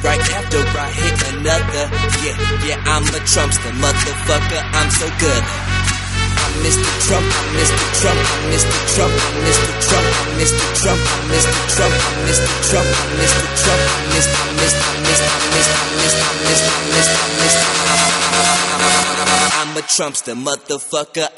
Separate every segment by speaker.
Speaker 1: right after I hit another. Yeah,
Speaker 2: yeah, I'm a Trumpster, motherfucker, I'm so good. I'm Mr. Trump, I'm Mr. Trump, I'm Mr. Trump, I'm Mr. Trump, I'm Mr. Trump, I'm Mr. Trump, I'm Mr. Trump, I'm Mr. Trump, I'm Mr. I'm Mr. I'm Mr. I'm Mr. I'm Mr. I'm Mr. I'm Mr. I'm Mr. I'm a Trumpster, motherfucker.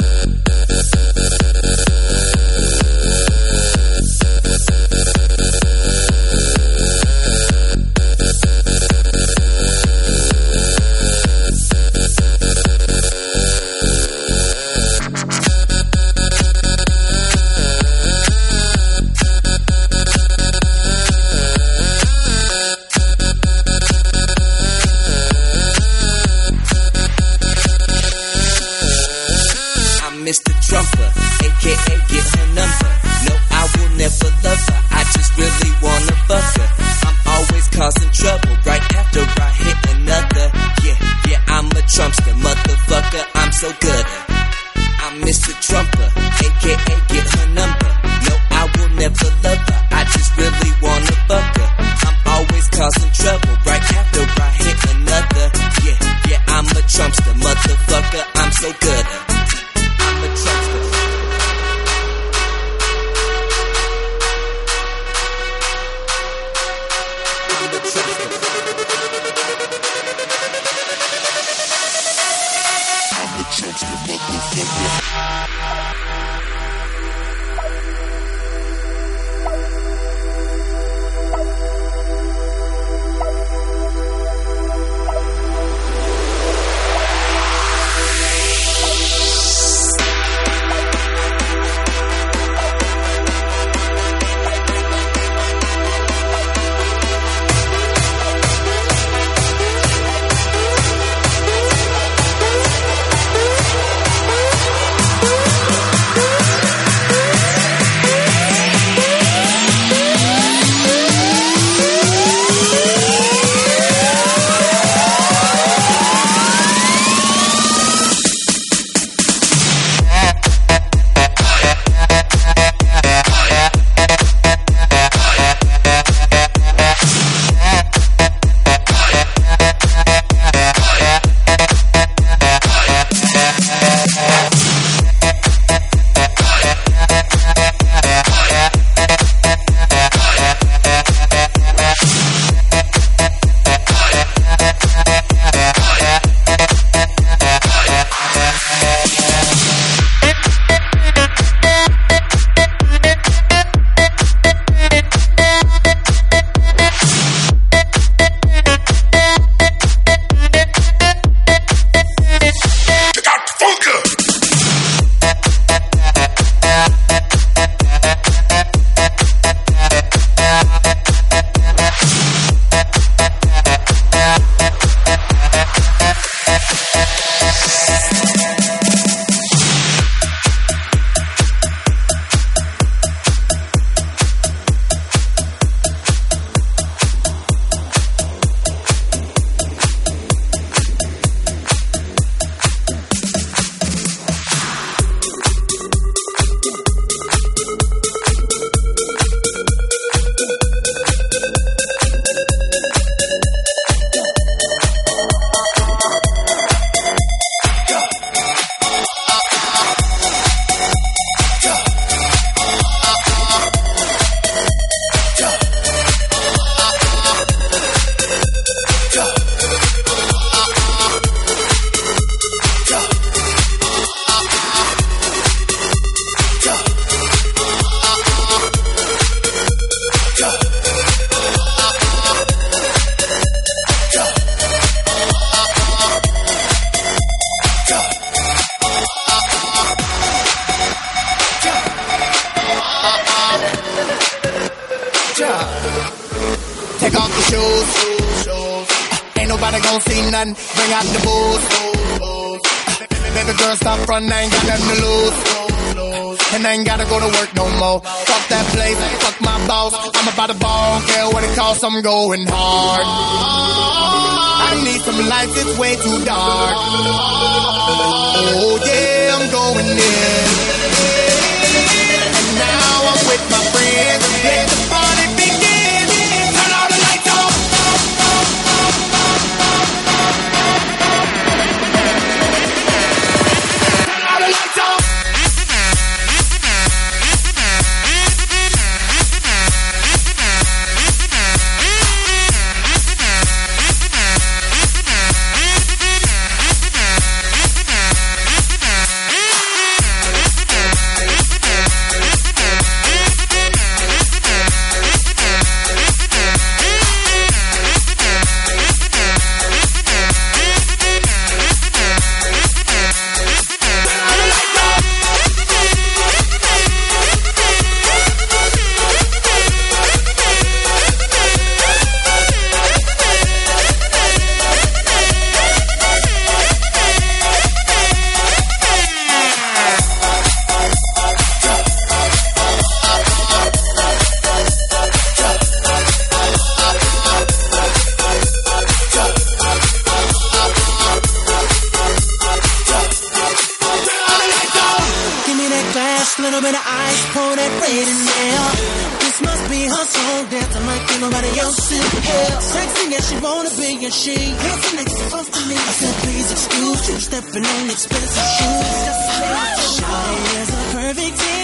Speaker 3: tiempo. stop running, I ain't got nothing to lose. And I ain't gotta go to work no more. Fuck that place, fuck my boss. I'm about to ball, care what it costs, I'm going hard. I need some lights, it's
Speaker 4: way too dark. Oh yeah, I'm going in. A little bit of ice, pour that red in there. This must be her song, dancing like nobody else in hell. Sexy as she wanna be, and she hands next to close to me. I said, please excuse you, stepping on expensive shoes. Shawty is a perfect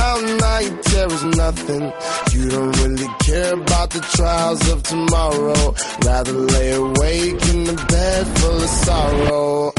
Speaker 5: About night terrors, nothing. You don't really care about the trials of tomorrow. Rather lay awake in the bed full of sorrow.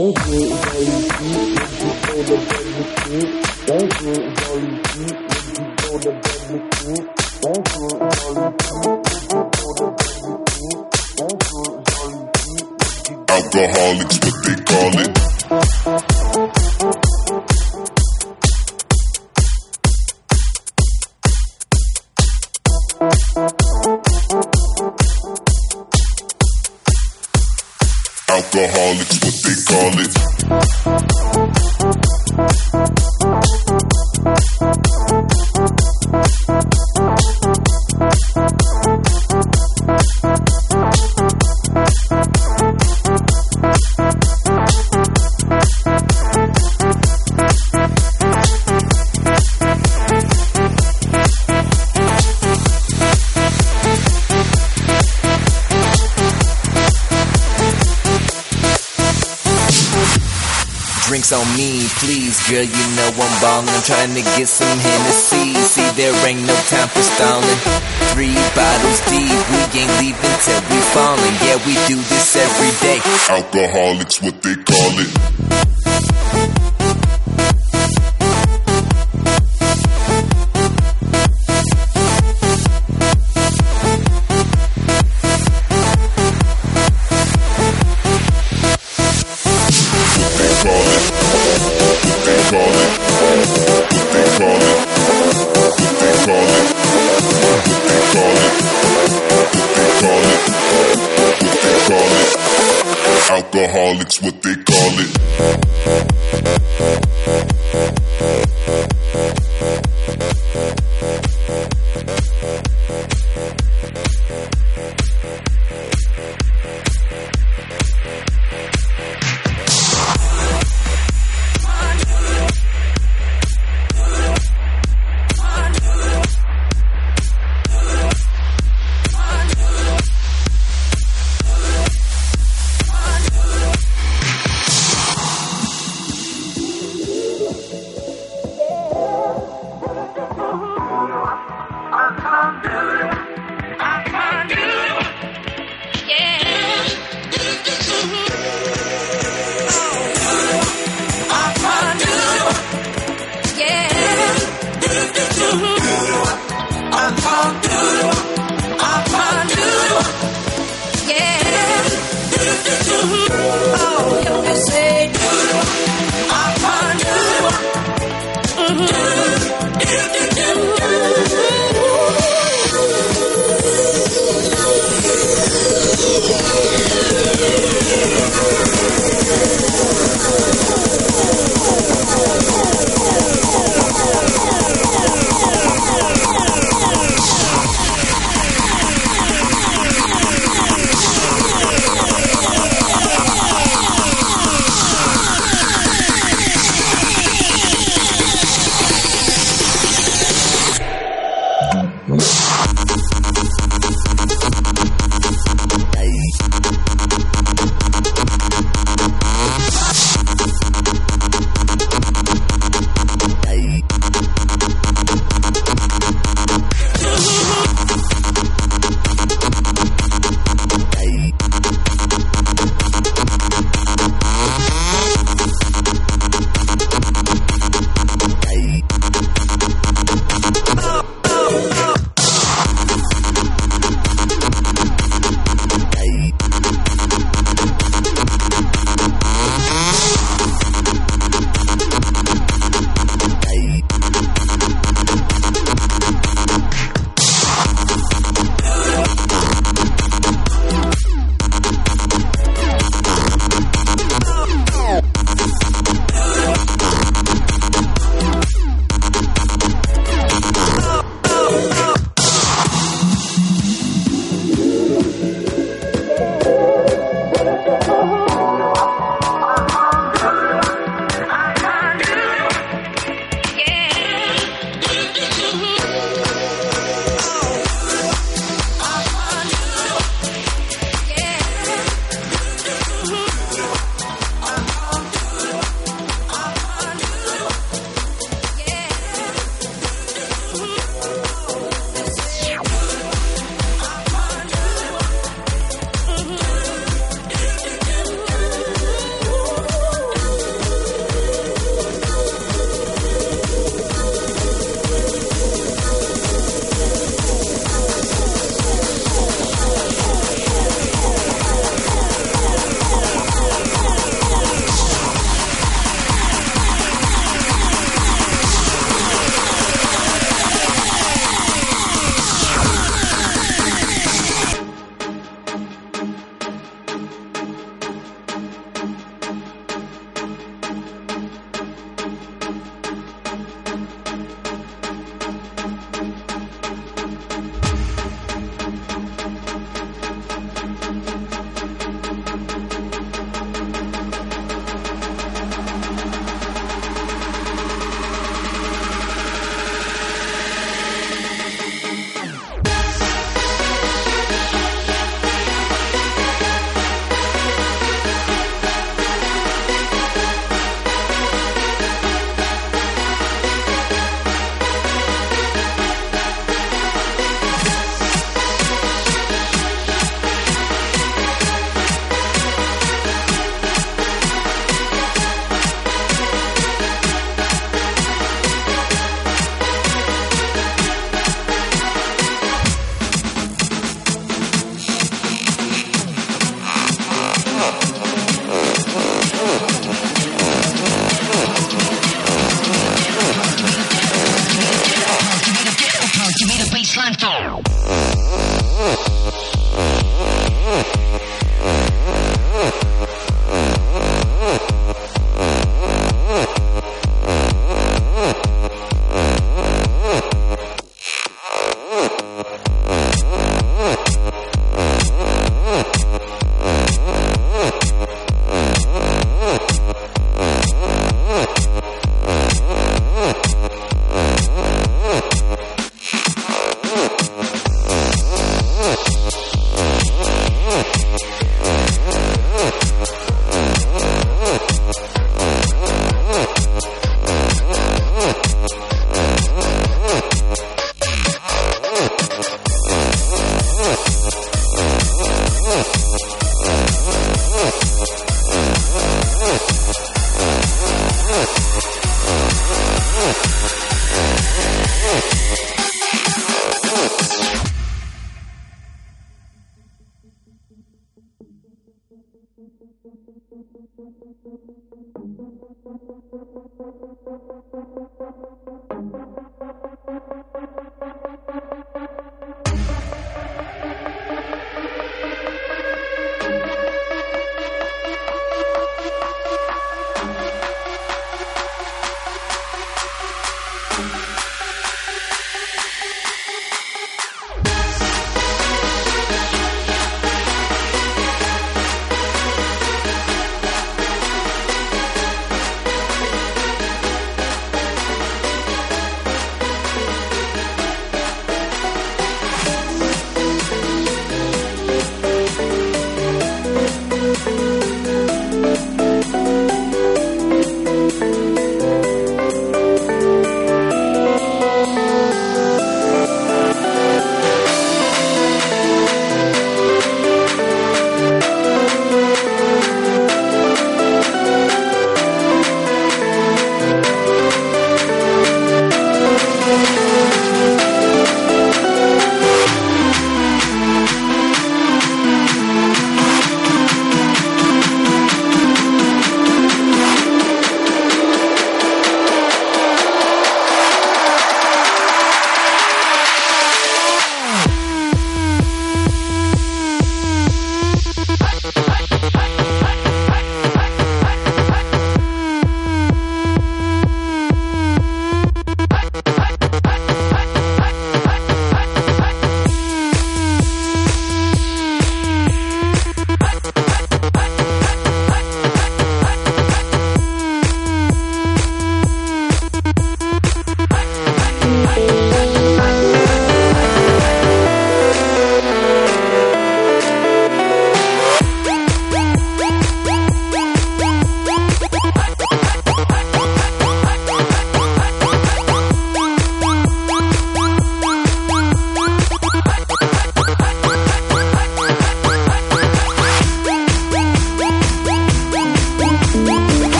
Speaker 6: Thank
Speaker 2: you. Trying to get some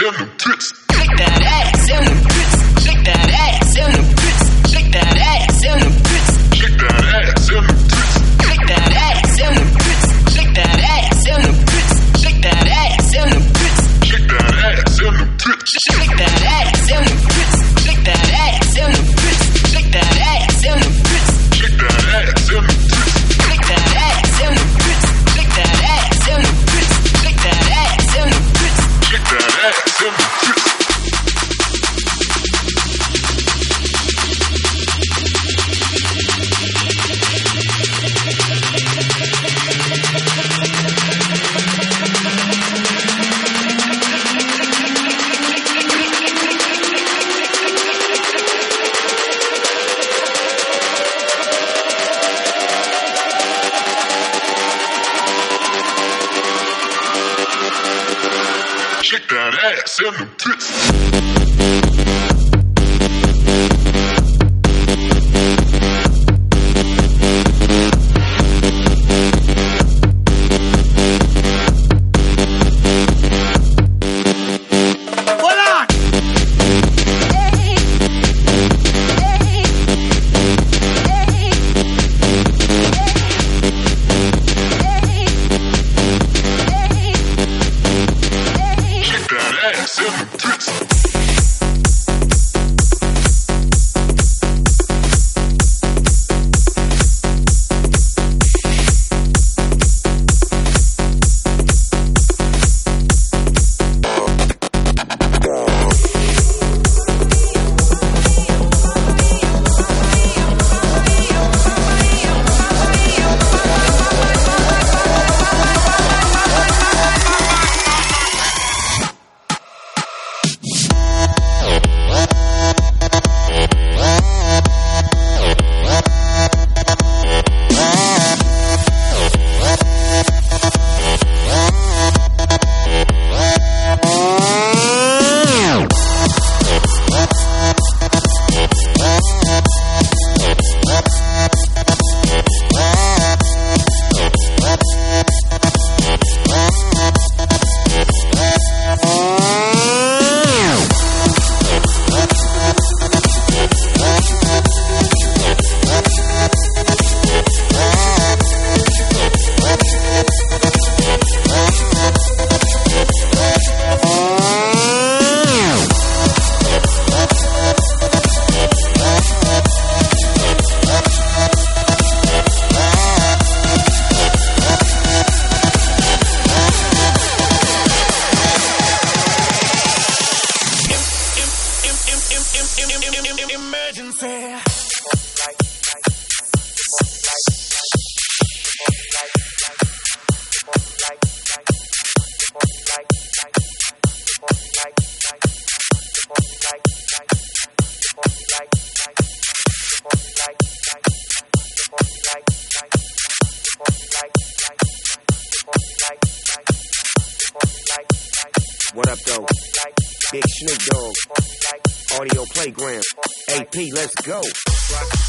Speaker 6: send them tits.
Speaker 4: Let's go.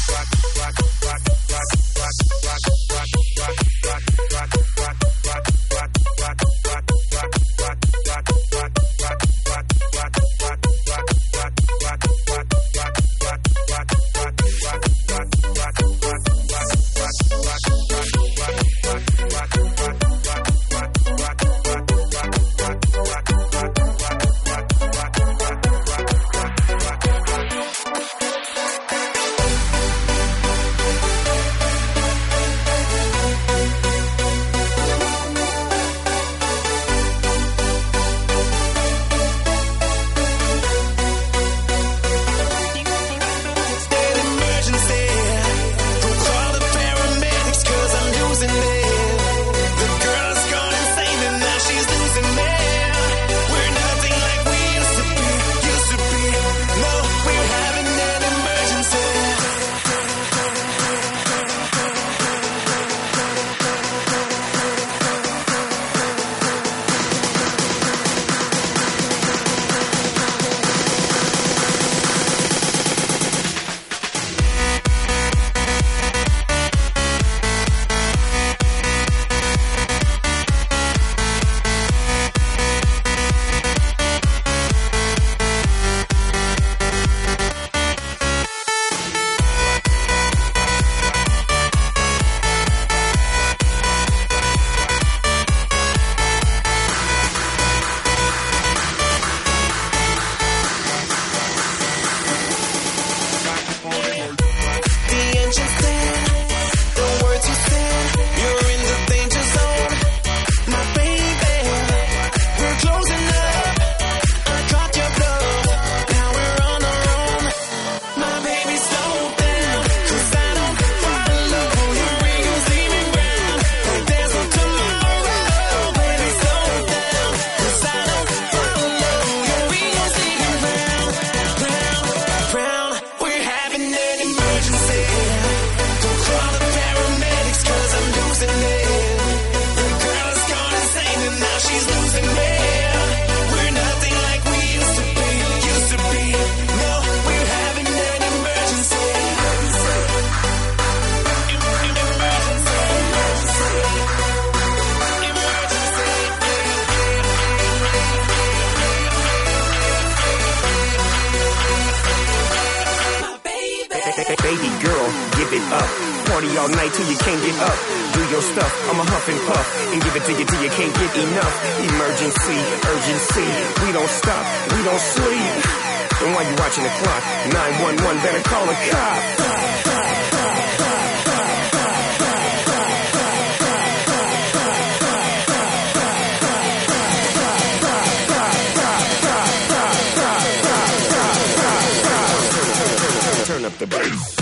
Speaker 7: Night till you can't get up. Do your stuff, I'ma huff and puff and give it to you till you can't get enough. Emergency, urgency, we don't stop, we don't sleep. And while you watching the clock, 911 better call a cop. The bass.